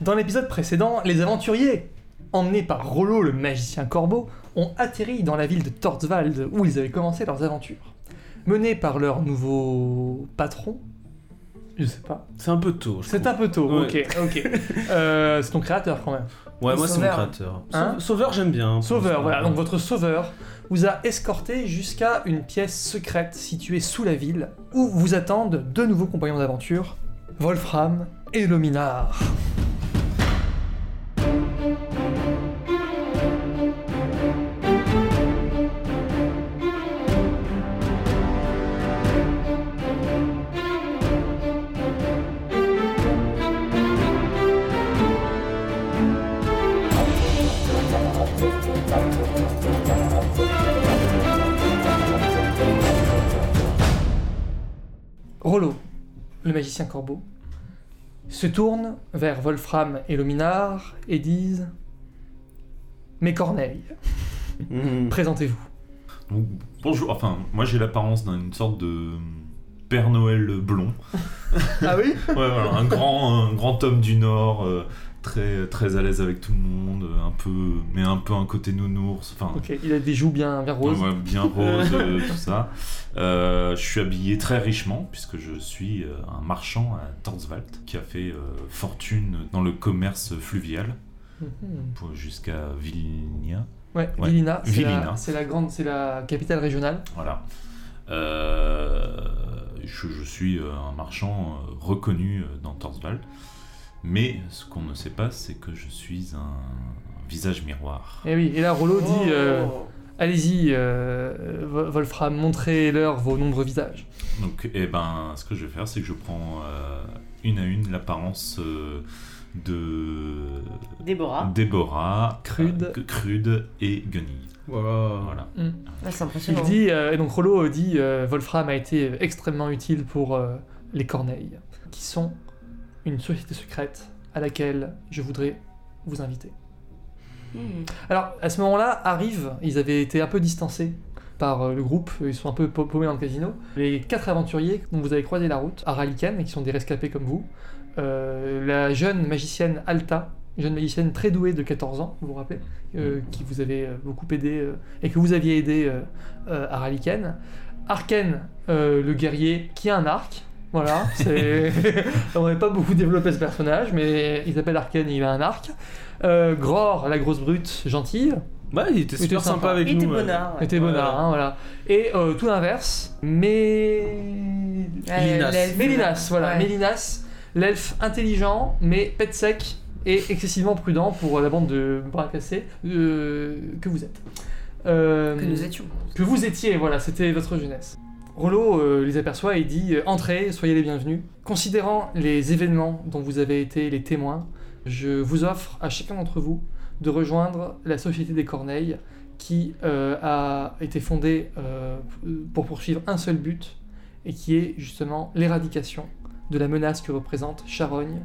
Dans l'épisode précédent, les aventuriers, emmenés par Rollo le magicien corbeau, ont atterri dans la ville de Torswald où ils avaient commencé leurs aventures. Menés par leur nouveau patron, je sais pas. C'est un peu tôt. je C'est un peu tôt, Ouais. ok, ok. Euh, c'est ton créateur quand même. Ouais, moi c'est mon Sauveur. créateur. Hein Sau- Sauveur, j'aime bien. Sauveur, voilà. Donc votre sauveur vous a escorté jusqu'à une pièce secrète située sous la ville où vous attendent deux nouveaux compagnons d'aventure, Wolfram et Lominar. Le magicien corbeau, se tourne vers Wolfram et Lominar et disent Mes corneilles, Mhm. présentez-vous. Donc, bonjour, enfin, moi j'ai l'apparence d'une sorte de Père Noël blond. Ah oui? Ouais, voilà, un grand, un grand homme du Nord, euh, très, très à l'aise avec tout le monde, euh, un peu, mais un peu un côté nounours, enfin, il a des joues bien, bien roses. ouais, bien rose, euh, tout ça. Euh, je suis habillé très richement, puisque je suis un marchand à Torswald, qui a fait euh, fortune dans le commerce fluvial, Mhm. jusqu'à Vilnia. Ouais, Ouais. Vilina, c'est Vilina. la, c'est la grande, c'est la capitale régionale. Voilà. Euh, je, je suis un marchand reconnu dans Torswald. Mais ce qu'on ne sait pas, c'est que je suis un visage miroir. Et oui, et là Rollo dit Oh. euh, Allez-y, euh, Wolfram, montrez-leur vos nombreux visages. Donc, eh ben, ce que je vais faire, c'est que je prends euh, une à une l'apparence euh, de Déborah. Déborah, Crude. euh, Crude et Guenille. Voilà. Voilà. Ah, c'est Il impressionnant. dit, euh, et donc Rollo dit euh, Wolfram a été extrêmement utile pour euh, les Corneilles, qui sont une société secrète à laquelle je voudrais vous inviter. Hmm. Alors, à ce moment-là, arrivent, ils avaient été un peu distancés par euh, le groupe, ils sont un peu pau- paumés dans le casino. Les quatre aventuriers dont vous avez croisé la route, à et qui sont des rescapés comme vous, euh, la jeune magicienne Alta, une jeune magicienne très douée de 14 ans, vous vous rappelez, euh, qui vous avait beaucoup aidé, euh, et que vous aviez aidé euh, euh, à Raliken. Arken, euh, le guerrier, qui a un arc. Voilà, c'est... on n'avait pas beaucoup développé ce personnage, mais il s'appelle Arken et il a un arc. Euh, Gror, la grosse brute, gentille. Ouais, il était Il super sympa. sympa avec Il nous. était bonnard. ouais. était bonnard, hein, voilà. Et euh, tout l'inverse, mais... Mélinas. Mélinas, voilà, Ouais. Mélinas, l'elfe intelligent, mais pet sec et excessivement prudent pour la bande de bras cassés euh, que vous êtes. Euh, Que nous étions. que vous étiez, voilà, c'était votre jeunesse. Rollo euh, les aperçoit et dit euh, Entrez, soyez les bienvenus. Considérant les événements dont vous avez été les témoins, je vous offre à chacun d'entre vous de rejoindre la Société des Corneilles qui euh, a été fondée euh, pour poursuivre un seul but et qui est justement l'éradication de la menace que représentent Charogne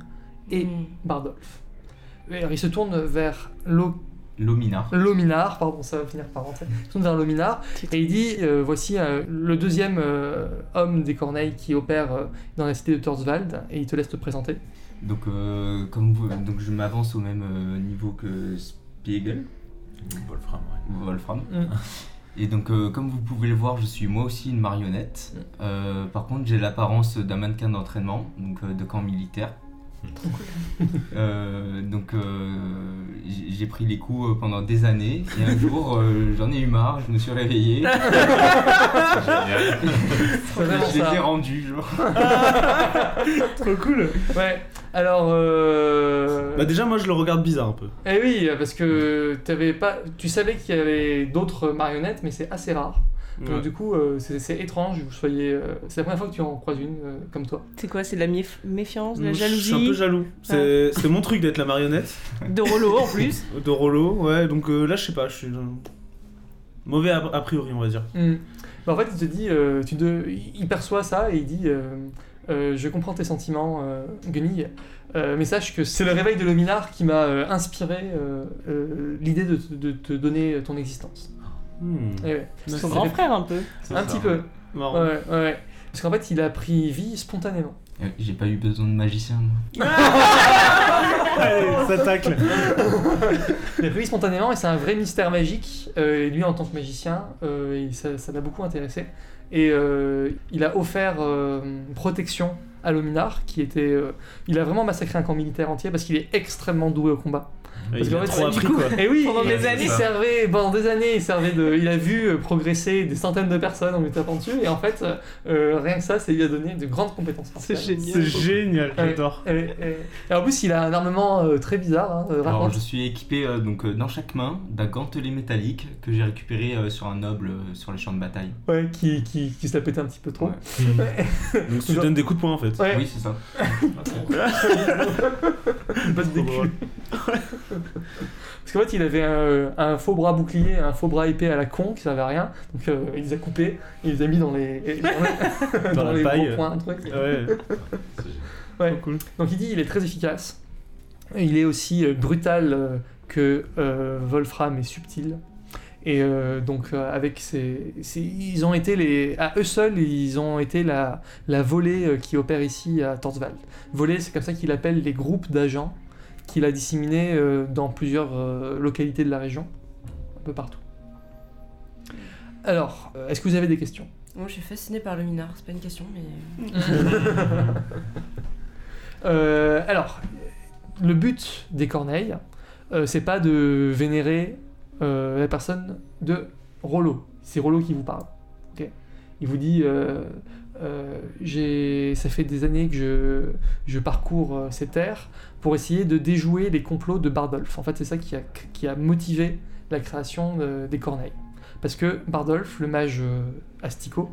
et Hmm. Bardolph. Alors, il se tourne vers Lo- Lominar. Lominar, pardon, ça va finir par rentrer. Tourne vers Lominar et il dit euh, Voici euh, le deuxième euh, homme des Corneilles qui opère euh, dans la cité de Torswald et il te laisse te présenter. Donc, euh, comme vous, donc je m'avance au même euh, niveau que Spiegel, Wolfram, ouais. Wolfram. Mm. Et donc, euh, comme vous pouvez le voir, je suis moi aussi une marionnette. Mm. Euh, par contre, j'ai l'apparence d'un mannequin d'entraînement, donc euh, de camp militaire. Euh, donc, euh, j'ai pris les coups euh, pendant des années. Et un jour, euh, j'en ai eu marre, je me suis réveillé. Je les ai rendus, genre. Trop cool Ouais, alors. Euh... Bah déjà, moi je le regarde bizarre un peu. Eh oui, parce que t'avais pas, tu savais qu'il y avait d'autres marionnettes, mais c'est assez rare. Donc Ouais. du coup, euh, c'est étrange que vous soyez. euh, c'est la première fois que tu en croises une euh, comme toi. C'est quoi C'est de la méf- méfiance, de la Je suis un jalousie peu jaloux. C'est c'est mon truc d'être la marionnette De Rollo en plus. de Rollo, ouais. Donc euh, là, je sais pas, je suis mauvais a, a priori, on va dire. Bah, en fait, il te dit, euh, tu de- il perçoit ça et il dit euh, euh, Je comprends tes sentiments, euh, Guenille, euh, mais sache que c'est le réveil de Lominar qui m'a euh, inspiré euh, euh, l'idée de te donner ton existence. Hmm. Eh ouais. Son grand frère un peu. Un ça. petit peu. Marrant. Ouais, ouais. Parce qu'en fait, il a pris vie spontanément. Euh, J'ai pas eu besoin de magicien, moi. Allez, ça tacle. Il a pris vie spontanément et c'est un vrai mystère magique. Euh, et lui, en tant que magicien, euh, il- ça l'a beaucoup intéressé. Et euh, il a offert euh, protection à Lominar, qui était. euh, il a vraiment massacré un camp militaire entier parce qu'il est extrêmement doué au combat. Parce Il qu'en a fait, trop du appris, coup- quoi. Et oui, Pendant il, des il années. servait pendant des années. Il servait de, il a vu euh, progresser des centaines de personnes en lui tapant dessus. Et en fait, euh, euh, rien que ça, ça lui a donné de grandes compétences. C'est martiales. génial. C'est génial, Ouais. j'adore. Et, et- et en plus, il a un armement euh, très bizarre. Hein, euh, Alors, raconte. je suis équipé euh, donc, euh, dans chaque main d'un gantelet métallique que j'ai récupéré euh, sur un noble euh, sur les champs de bataille. Ouais, qui, qui, qui se la pétait un petit peu trop. Ouais. Donc tu donnes des coups de poing en fait. Ouais, Oui, c'est ça. des culs. Parce qu'en fait, il avait un, un faux bras bouclier, un faux bras épée à la con qui servait à rien. Donc euh, il les a coupés, il les a mis dans les, dans les, Dans la les paille. gros points, un truc. Ouais, Ouais. trop cool. Donc il dit il est très efficace. Il est aussi euh, brutal euh, que euh, Wolfram est subtil. Et euh, donc euh, avec ces, ces- ils ont été les à eux seuls ils ont été la, la volée euh, qui opère ici à Torswald. Volée c'est comme ça qu'il appelle les groupes d'agents qu'il a disséminés dans plusieurs localités de la région, un peu partout. Alors, est-ce que vous avez des questions? Moi, je suis fascinée par le minard, c'est pas une question, mais. Euh, alors, le but des corneilles, euh, c'est pas de vénérer euh, la personne de Rollo. C'est Rollo qui vous parle. Il vous dit euh, euh, ça fait des années que je, parcours ces terres pour essayer de déjouer les complots de Bardolph. En fait, c'est ça qui a, motivé la création de- des corneilles. Parce que Bardolph, le mage euh, Astico,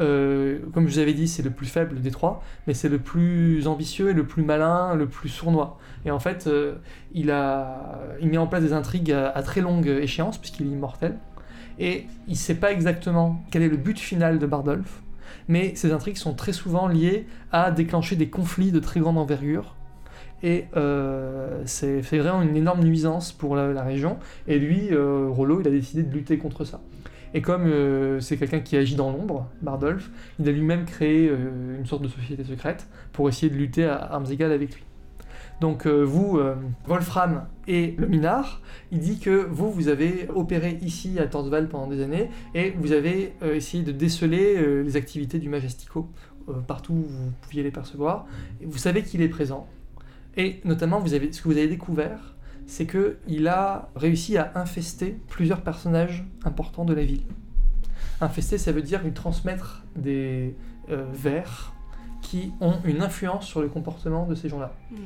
euh, comme je vous avais dit, c'est le plus faible des trois, mais c'est le plus ambitieux et le plus malin, le plus sournois. Et en fait, euh, il, a, il met en place des intrigues à, très longue échéance, puisqu'il est immortel. Et il ne sait pas exactement quel est le but final de Bardolph, mais ces intrigues sont très souvent liées à déclencher des conflits de très grande envergure. Et euh, c'est vraiment une énorme nuisance pour la, la région. Et lui, Rollo, il a décidé de lutter contre ça. Et comme euh, c'est quelqu'un qui agit dans l'ombre, Bardolph, il a lui-même créé euh, une sorte de société secrète pour essayer de lutter à armes égales avec lui. Donc euh, vous, Wolfram et le Minard, il dit que vous, vous avez opéré ici à Torsval pendant des années et vous avez essayé de déceler les activités du Majestico partout où vous pouviez les percevoir. Vous savez qu'il est présent. Et notamment, ce que vous avez découvert, c'est que il a réussi à infester plusieurs personnages importants de la ville. Infester, ça veut dire lui transmettre des euh, vers qui ont une influence sur le comportement de ces gens-là. Hmm.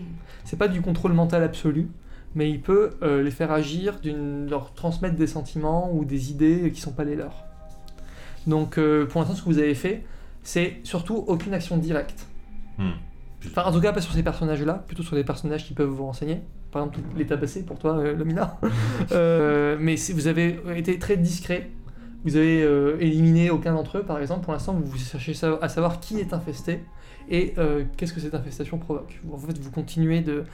C'est pas du contrôle mental absolu, mais il peut euh, les faire agir, leur transmettre des sentiments ou des idées qui sont pas les leurs. Donc euh, pour l'instant, ce que vous avez fait, c'est surtout aucune action directe. Hmm. Enfin, en tout cas, pas sur ces personnages-là, plutôt sur les personnages qui peuvent vous renseigner. Par exemple, les tabasser pour toi, euh, Lomina. Euh, mais vous avez été très discret. Vous avez euh, éliminé aucun d'entre eux, par exemple. Pour l'instant, vous, cherchez à savoir qui est infesté et euh, qu'est-ce que cette infestation provoque? En fait, vous continuez de,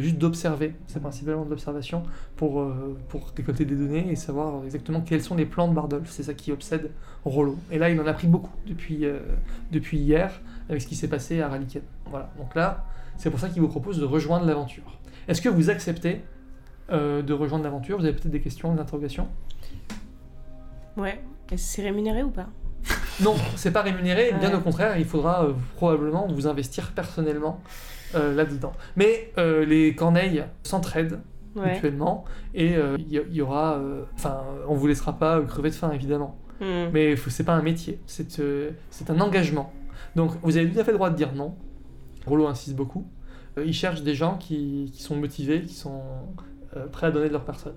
juste d'observer. C'est principalement de l'observation pour, euh, pour récolter des données et savoir exactement quels sont les plans de Bardolph. C'est ça qui obsède Rollo. Et là, il en a pris beaucoup depuis, euh, depuis hier avec ce qui s'est passé à Raliken. Voilà. Donc là, c'est pour ça qu'il vous propose de rejoindre l'aventure. Est-ce que vous acceptez euh, de rejoindre l'aventure? Vous avez peut-être des questions, des interrogations? Ouais. C'est rémunéré ou pas? Non, c'est pas rémunéré, bien Ouais. au contraire, il faudra euh, probablement vous investir personnellement euh, là-dedans. Mais euh, les corneilles s'entraident Ouais. mutuellement et il y, aura. Enfin, on vous laissera pas crever de faim évidemment. Hmm. Mais c'est pas un métier, c'est un engagement. Donc vous avez tout à fait le droit de dire non. Rollo insiste beaucoup. Il cherche des gens qui, qui sont motivés, qui sont prêts à donner de leur personne.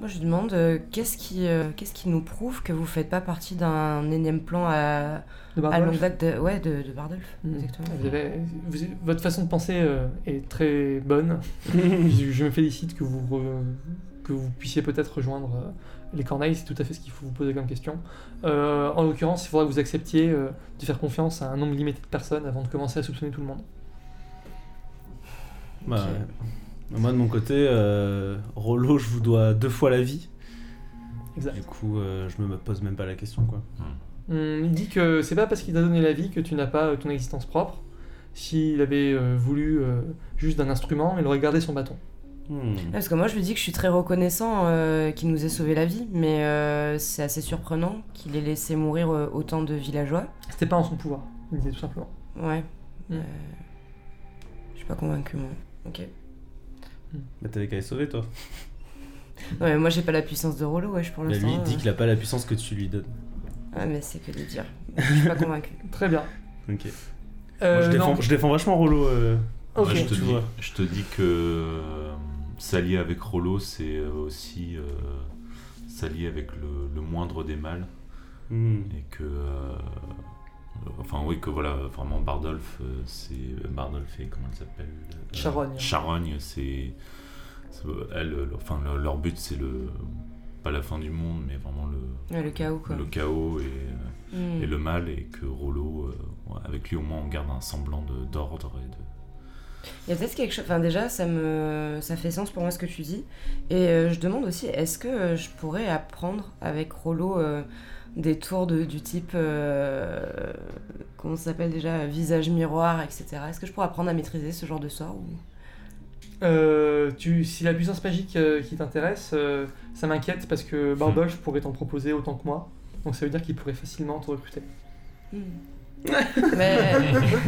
Moi, je demande euh, qu'est-ce qui, euh, qu'est-ce qui nous prouve que vous faites pas partie d'un énième plan à, longue date de, ouais, de, de Bardolph Mm. Exactement. Vous avez- vous- votre façon de penser euh, est très bonne. je, je me félicite que vous, re- que vous puissiez peut-être rejoindre euh, les corneilles, c'est tout à fait ce qu'il faut vous poser comme question. Euh, en l'occurrence, il faudra que vous acceptiez euh, de faire confiance à un nombre limité de personnes avant de commencer à soupçonner tout le monde. Bah, ouais. Moi de mon côté, euh, Rollo, je vous dois deux fois la vie. Exact. Du coup, euh, je me pose même pas la question quoi. Hum, Il dit que c'est pas parce qu'il t'a donné la vie que tu n'as pas euh, ton existence propre. S'il avait euh, voulu euh, juste d'un instrument, il aurait gardé son bâton. Hmm. Parce que moi, je lui dis que je suis très reconnaissant euh, qu'il nous ait sauvé la vie, mais euh, c'est assez surprenant qu'il ait laissé mourir euh, autant de villageois. C'était pas en son pouvoir, il disait tout simplement. Ouais. Mm. Euh, je suis pas convaincu, moi. Ok. Bah, t'avais qu'à les sauver, toi. Ouais, mais moi, j'ai pas la puissance de Rollo, wesh, pour Bah, l'instant. lui, il dit euh. qu'il a pas la puissance que tu lui donnes. Ouais, mais c'est que de dire. Je suis pas convaincu. Très bien. Ok. Euh, Moi, je, défends, non. je défends vachement Rollo. euh. Ok. Moi, je, te tu dis, vois. je te dis que euh, s'allier avec Rollo, c'est euh, aussi euh, s'allier avec le, le moindre des mâles. Hmm. Et que. euh, enfin, oui, que voilà, vraiment, Bardolph, euh, c'est. Bardolph et comment elle s'appelle euh, Charogne. Charogne, c'est. c'est- Elle, le- enfin, le- leur but, c'est le. Pas la fin du monde, mais vraiment le, Ouais, le chaos, quoi. le chaos et, euh, Mm. et le mal, et que Rollo, euh, avec lui au moins, on garde un semblant d'ordre et de. Il y a peut-être quelque chose. Enfin, déjà, ça me, ça fait sens pour moi ce que tu dis. Et euh, je demande aussi, est-ce que euh, je pourrais apprendre avec Rollo euh, des tours de, du type, euh, comment ça s'appelle déjà, visage miroir, etc. Est-ce que je pourrais apprendre à maîtriser ce genre de sort ou... Euh, tu, si la puissance magique euh, qui t'intéresse, euh, ça m'inquiète parce que Bardolph pourrait t'en proposer autant que moi. Donc ça veut dire qu'il pourrait facilement te recruter. Hmm. Mais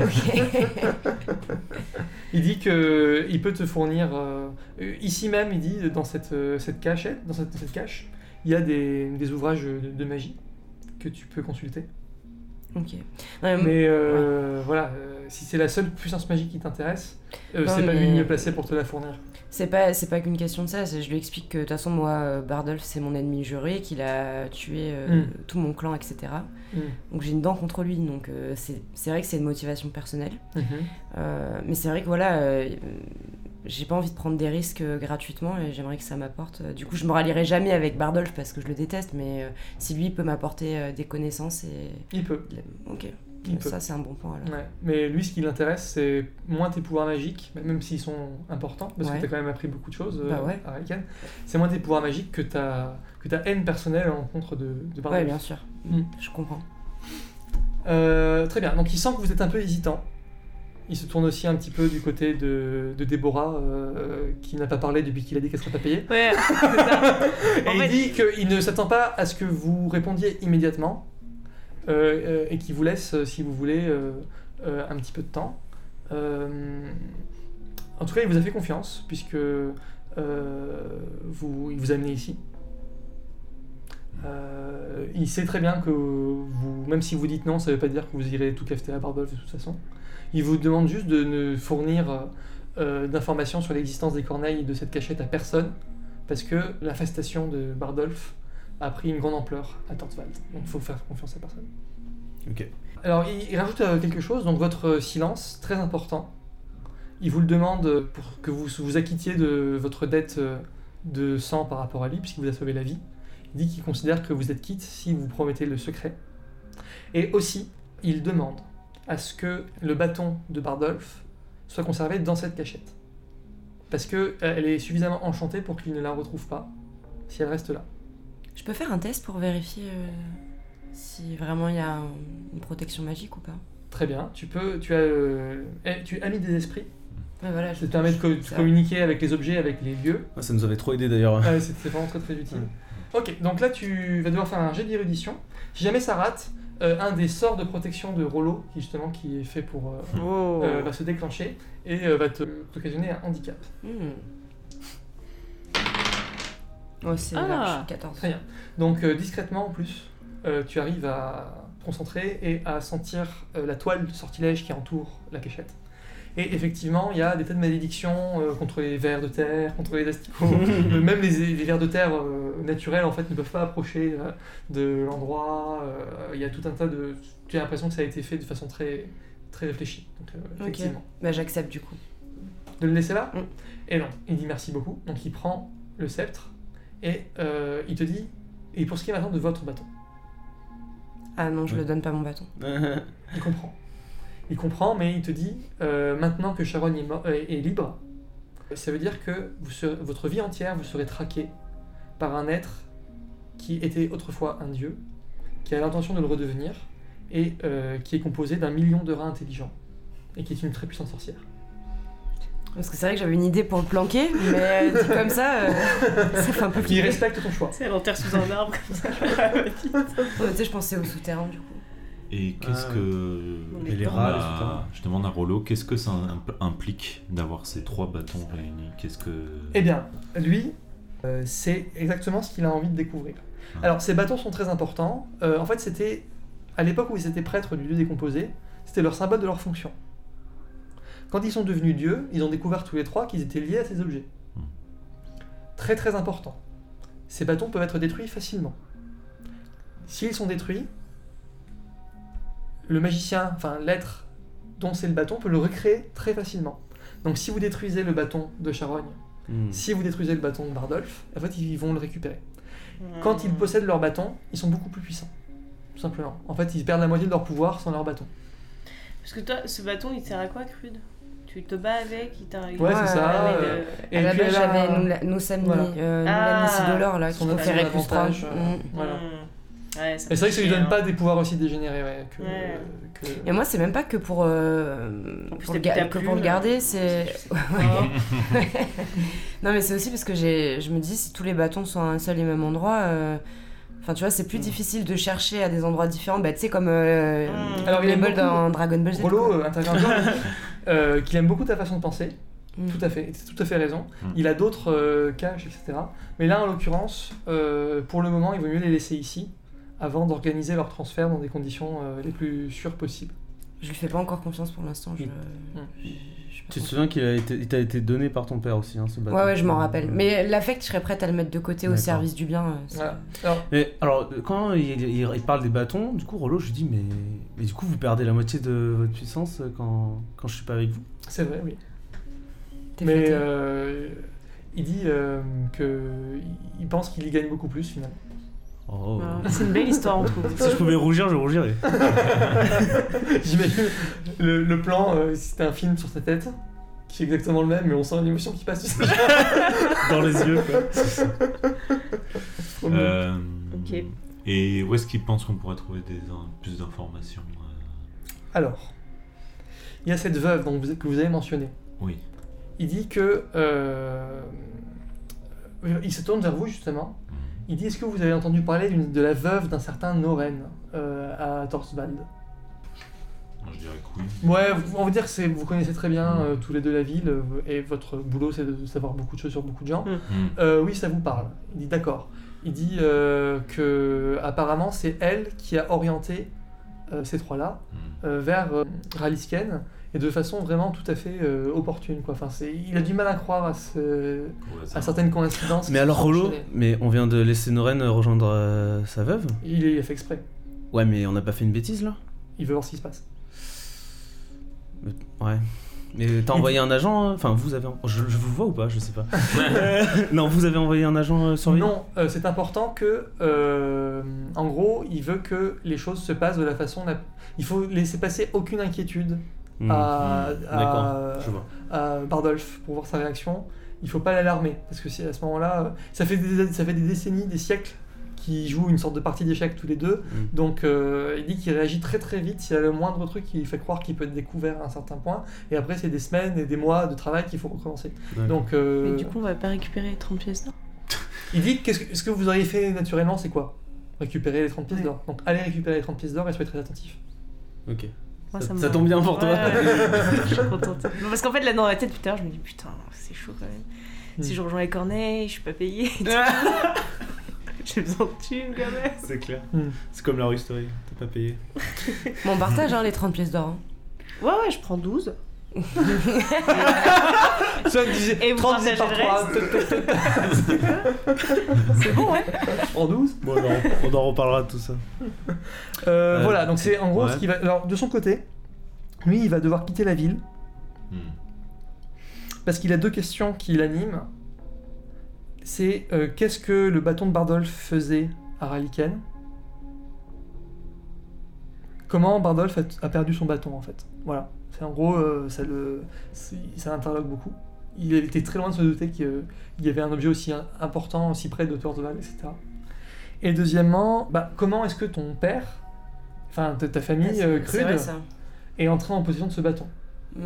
ok. Il dit que il peut te fournir ici même, il dit dans cette, euh, cette cachette, dans cette, cette cache, il y a des, des ouvrages de, de magie que tu peux consulter. ok. Ouais, Mais euh, voilà, euh, si c'est la seule puissance magique qui t'intéresse, euh, c'est pas lui mieux placé pour te la fournir. C'est pas, c'est pas qu'une question de ça, je lui explique que de toute façon, moi, Bardolph, c'est mon ennemi juré, qu'il a tué Mm. tout mon clan, etc. Mm. Donc j'ai une dent contre lui, donc c'est c'est vrai que c'est une motivation personnelle. Mhm. Euh, mais c'est vrai que voilà, j'ai pas envie de prendre des risques euh, gratuitement et j'aimerais que ça m'apporte. euh, du coup, je me rallierai jamais avec Bardolph parce que je le déteste, mais euh, si lui peut m'apporter des connaissances et. Il peut. Ok, Il ça c'est un bon point alors. Ouais. Mais lui, ce qui l'intéresse, c'est moins tes pouvoirs magiques, même s'ils sont importants, parce Ouais. que tu as quand même appris beaucoup de choses Bah ouais. à Raiken. C'est moins tes pouvoirs magiques que ta, que ta haine personnelle à l'encontre de, de Bardolph. Ouais, bien sûr, Mm. je comprends. Euh, très bien, donc il sent que vous êtes un peu hésitant. Il se tourne aussi un petit peu du côté de, de Déborah, euh, qui n'a pas parlé depuis qu'il a dit qu'elle serait pas payée. Ouais, c'est ça. Et En il fait- dit qu'il ne s'attend pas à ce que vous répondiez immédiatement, euh, euh, et qu'il vous laisse, si vous voulez, un petit peu de temps. En tout cas, il vous a fait confiance, puisque vous, il vous a amené ici. Euh, il sait très bien que vous, même si vous dites non, ça ne veut pas dire que vous irez tout cafeter à Bardolph de toute façon. Il vous demande juste de ne fournir euh, d'informations sur l'existence des corneilles et de cette cachette à personne, parce que l'infestation de Bardolph a pris une grande ampleur à Tortwald. Donc il faut faire confiance à personne. Ok. Alors il, il rajoute euh, quelque chose, donc votre silence, très important. Il vous le demande pour que vous vous acquittiez de votre dette de sang par rapport à lui, puisqu'il vous a sauvé la vie. Il dit qu'il considère que vous êtes quitte si vous promettez le secret. Et aussi, il demande à ce que le bâton de Bardolph soit conservé dans cette cachette. Parce que euh, elle est suffisamment enchantée pour qu'il ne la retrouve pas si elle reste là. Je peux faire un test pour vérifier euh, si vraiment il y a un- une protection magique ou pas? Très bien, tu peux, tu as, euh, eh, tu as mis des esprits. Ouais, voilà, Ça te permet de, co- de ça. communiquer avec les objets, avec les lieux. Ah, ça nous avait trop aidé d'ailleurs. C'est vraiment très très utile. Ok, donc là tu vas devoir faire un jet d'érudition. Si jamais ça rate, euh, un des sorts de protection de Rollo, qui justement qui est fait pour, euh, Oh. euh, va se déclencher et euh, va te- t'occasionner un handicap. Hmm. Oh, c'est Ah. large, 14. Très bien. Donc euh, discrètement en plus, euh, tu arrives à te concentrer et à sentir euh, la toile de sortilège qui entoure la cachette. Et effectivement, il y a des tas de malédictions euh, contre les vers de terre, contre les asticots. Euh, Même les, les vers de terre euh, naturels en fait ne peuvent pas approcher euh, de l'endroit. Euh, Il y a tout un tas de. Tu as l'impression que ça a été fait de façon très très réfléchie. Donc, euh, Ok. effectivement. Bah, j'accepte du coup. De le laisser là Mm. Et non, il dit merci beaucoup. Donc il prend le sceptre et euh, il te dit et pour ce qui est maintenant de votre bâton. Ah non, je Ouais. le donne pas mon bâton. Il comprend. Il comprend, mais il te dit euh, maintenant que Sharon est, mort- euh, est libre, ça veut dire que vous serez- votre vie entière vous serez traqué par un être qui était autrefois un dieu qui a l'intention de le redevenir et euh, qui est composé d'un million de rats intelligents et qui est une très puissante sorcière. Parce que c'est vrai que j'avais une idée pour le planquer, mais euh, dit comme ça, euh, ça fait un peu Qui flipper. respecte ton choix. C'est elle enterre sous un arbre comme ça. Tu sais, je pensais au souterrain du coup. Et qu'est-ce Ah. que. Et les à- Je demande à Rollo, qu'est-ce que ça imp- implique d'avoir ces trois bâtons réunis? Qu'est-ce que. Eh bien, lui, euh, c'est exactement ce qu'il a envie de découvrir. Ah. Alors, ces bâtons sont très importants. Euh, en fait, c'était à l'époque où ils étaient prêtres du dieu décomposé, c'était leur symbole de leur fonction. Quand ils sont devenus dieux, ils ont découvert tous les trois qu'ils étaient liés à ces objets. Hmm. Très très important. Ces bâtons peuvent être détruits facilement. S'ils sont détruits, le magicien, enfin l'être dont c'est le bâton, peut le recréer très facilement. Donc si vous détruisez le bâton de Charogne, Hmm. si vous détruisez le bâton de Bardolph, en fait, ils vont le récupérer. Hmm. Quand ils possèdent leur bâton, ils sont beaucoup plus puissants. Tout simplement. En fait, ils perdent la moitié de leur pouvoir sans leur bâton. Parce que toi, ce bâton, il sert à quoi, Crude Tu te bats avec, il t'arrive. Ouais, c'est ça, Ah oui, euh, Et à la puis base, elle a j'avais Voilà. euh, Ah. Noulani Sidolor, là, qui Son conférait action plus 3. d'avantage, euh, Voilà. Ouais, c'est vrai que ça lui donne pas hein. des pouvoirs aussi dégénérés ouais, que, Ouais. que- Et moi, c'est même pas que pour, euh, En plus, pour, le, t'as ga- que pour le garder, c'est. Oh. non, mais c'est aussi parce que j'ai, je me dis, si tous les bâtons sont à un seul et même endroit, euh, enfin, tu vois, c'est plus Mm. difficile de chercher à des endroits différents. Bah, tu sais, comme euh, Mm. Alors, il aime Rumble beaucoup- dans Dragon Ball Z. Quoi. euh, euh, qu'il aime beaucoup ta façon de penser. Mm. Tout à fait, et c'est tout à fait raison. Mm. Il a d'autres euh, caches, etc. Mais là, en l'occurrence, euh, pour le moment, il vaut mieux les laisser ici avant d'organiser leur transfert dans des conditions euh, les plus sûres possibles. Je lui fais pas encore confiance pour l'instant. Je... Mm. Tu te souviens qu'il a été, il t'a été donné par ton père aussi, hein, ce bâton Ouais, ouais, je m'en rappelle. Mais l'affect, je serais prête à le mettre de côté au service du bien. euh, c'est- Voilà. Alors, Mais alors, quand il, il- il parle des bâtons, du coup, Rollo, je lui dis, mais, mais du coup, vous perdez la moitié de votre puissance quand, quand je suis pas avec vous. c'est vrai, oui. T'es Mais euh, il dit euh, que il pense qu'il y gagne beaucoup plus finalement. Oh. Ah, C'est une belle histoire, on trouve. Si je pouvais rougir, je rougirais. J'imagine le, le plan, euh, si c'était un film sur sa tête, qui est exactement le même, mais on sent l'émotion qui passe. Dans les yeux, quoi. Euh, Ok. Et où est-ce qu'il pense qu'on pourrait trouver des, plus d'informations euh, Alors, il y a cette veuve dont vous- que vous avez mentionnée. Oui. Il dit que. euh, il se tourne vers vous justement. Hmm. Il dit Est-ce que vous avez entendu parler de la veuve d'un certain Noren euh, à Torsvald Je dirais que oui. Ouais, on va dire que vous connaissez très bien euh, tous les deux la ville euh, et votre boulot c'est de savoir beaucoup de choses sur beaucoup de gens. Mm. Hmm. Euh, oui, ça vous parle. Il dit d'accord. Il dit euh, que apparemment c'est elle qui a orienté euh, ces trois-là euh, vers euh, Ralisken et de façon vraiment tout à fait euh, opportune. Quoi. Enfin, c'est, il a du mal à croire à, ce- à certaines coïncidences. Mais alors, enchaînées. mais on vient de laisser Noren rejoindre euh, sa veuve Il a fait exprès. Ouais, mais on n'a pas fait une bêtise, là? Il veut voir ce qui se passe. Ouais. Mais t'as envoyé un agent euh, Enfin, vous avez. Je, je vous vois ou pas Je sais pas. Euh, non, vous avez envoyé un agent euh, surveillant Non, euh, c'est important que, euh, en gros, il veut que les choses se passent de la façon. la- Il faut laisser passer aucune inquiétude Hmm. à, à- à Bardolph pour voir sa réaction. Il faut pas l'alarmer parce que c'est à ce moment-là, euh, ça fait des, ça fait des décennies, des siècles qu'ils jouent une sorte de partie d'échecs tous les deux. Mm. Donc euh, il dit qu'il réagit très très vite s'il y a le moindre truc qui fait croire qu'il peut être découvert à un certain point. Et après c'est des semaines et des mois de travail qu'il faut recommencer. Donc euh, Mais du coup, on va pas récupérer les 30 pièces d'or? il dit qu'est-ce que, ce que vous auriez fait naturellement c'est quoi? Récupérer les 30 pièces Ouais. d'or. Donc allez récupérer les 30 pièces d'or et soyez très attentifs. Ok. Moi, ça, me ça tombe bien pour toi. Je suis contente. Non, parce qu'en fait, là, dans la tête, putain, je me dis, putain, c'est chaud quand même. Si Hmm. je rejoins les corneilles, je suis pas payée. J'ai besoin de thunes quand même. C'est clair. Hmm. C'est comme la rue story, t'as pas payé. Bon, on partage hein, les 30 pièces d'or. hein. Ouais, ouais, je prends 12. Ça disait Et vous 30 partagez par le 3. C'est bon, ouais. en 12. Bon, on en, on en reparlera de tout ça. Euh, Euh, voilà, donc c'est en gros ouais. ce qui va. Alors de son côté, lui il va devoir quitter la ville Hmm. parce qu'il a deux questions qui l'animent. C'est euh, qu'est-ce que le bâton de Bardolph faisait à Raliken? Comment Bardolph a, a perdu son bâton en fait? Voilà. En gros, euh, ça le, ça beaucoup. Il était très loin de se douter qu'il y avait un objet aussi important, aussi près de Torsval, etc. Et deuxièmement, bah, comment est-ce que ton père, enfin ta, famille Ah, euh, Crude, vrai, ça. est entré en possession de ce bâton? Mm.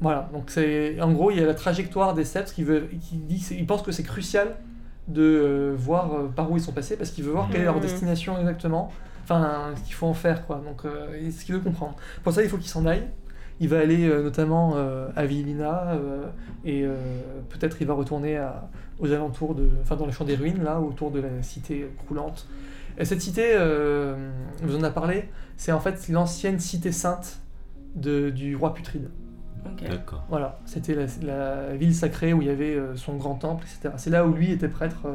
Voilà, donc c'est en gros il y a la trajectoire des Seps qui veut, qui dit, il pense que c'est crucial de euh, voir euh, par où ils sont passés parce qu'il veut voir quelle est leur Mhm. destination exactement, enfin ce qu'il faut en faire quoi. Donc euh, ce qu'il veut comprendre. Pour ça il faut qu'il s'en aille. Il va aller euh, notamment euh, à Villina euh, et euh, peut-être il va retourner à- aux alentours de, enfin dans le champ des ruines là autour de la cité croulante. Et cette cité, euh, on vous en a parlé, c'est en fait l'ancienne cité sainte de- du roi Putride. D'accord. Voilà, c'était la, la ville sacrée où il y avait son grand temple, etc. C'est là où lui était prêtre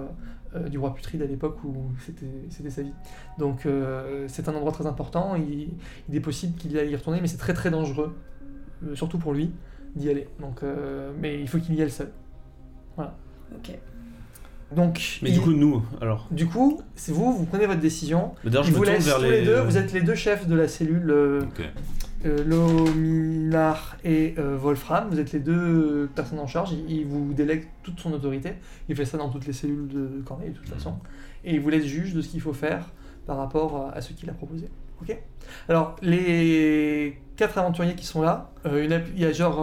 euh, du roi Putride à l'époque où c'était c'était sa vie. Donc euh, c'est un endroit très important, il, il est possible qu'il aille y retourner, mais c'est très très dangereux, euh, surtout pour lui, d'y aller. Donc, euh, mais il faut qu'il y aille seul. Ok. Donc, Mais il- du coup, nous, alors. du coup, c'est vous, vous prenez votre décision. D'ailleurs, me vous tourne vers tous les. les deux, vous êtes les deux chefs de la cellule euh, Ok. Euh, Lominar et euh, Wolfram, vous êtes les deux personnes en charge, il, vous délègue toute son autorité, il fait ça dans toutes les cellules de Corneille de toute façon, et il vous laisse juge de ce qu'il faut faire par rapport à, ce qu'il a proposé. Ok? Alors, les quatre aventuriers qui sont là, euh, il y a- genre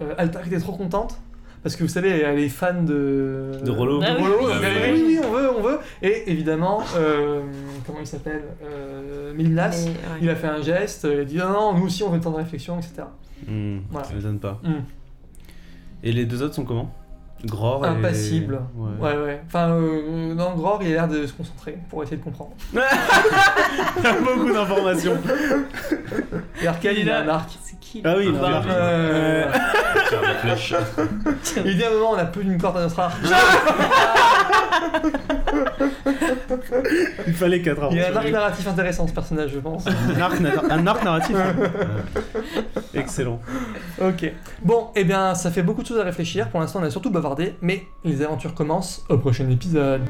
euh, Altar qui est trop contente. Parce que vous savez, elle est fan de. De Rollo. de Ah oui. Rollo, Ah oui, oui. oui, oui, on veut, on veut. Et évidemment, euh, comment il s'appelle euh, Milnas. Ouais. Il a fait un geste, il a dit non, non, nous aussi on veut le temps de réflexion, etc. Hmm, Voilà. Ça m'étonne pas. Hmm. Et les deux autres sont comment? Gror et. Impassible. Ouais. Ouais, ouais. Enfin, euh, dans Gror, il a l'air de se concentrer pour essayer de comprendre. Il y a beaucoup d'informations. Et Arcane, il a un arc. C'est qui Ah oui, il Bah, a- Euh, Tire la flèche. il dit à un moment, on a plus d'une corde à notre arc. Il fallait quatre Il a un arc narratif intéressant, ce personnage, je pense. Un arc, na- un arc narratif. hein. Excellent. Ok. Bon, eh bien, ça fait beaucoup de choses à réfléchir. Pour l'instant, on a surtout bavardé, mais les aventures commencent au prochain épisode.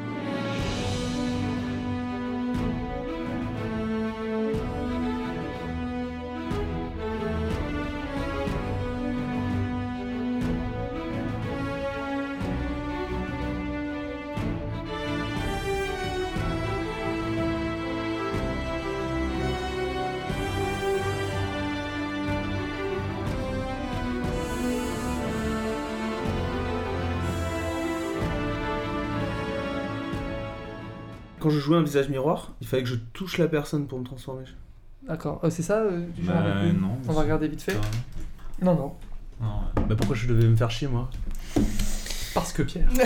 Quand je jouais un visage miroir, il fallait que je touche la personne pour me transformer. D'accord. Euh, c'est ça euh, Bah, non. On va regarder vite fait. Non, non. Non, ouais. Bah pourquoi je devais me faire chier moi? Parce que Pierre.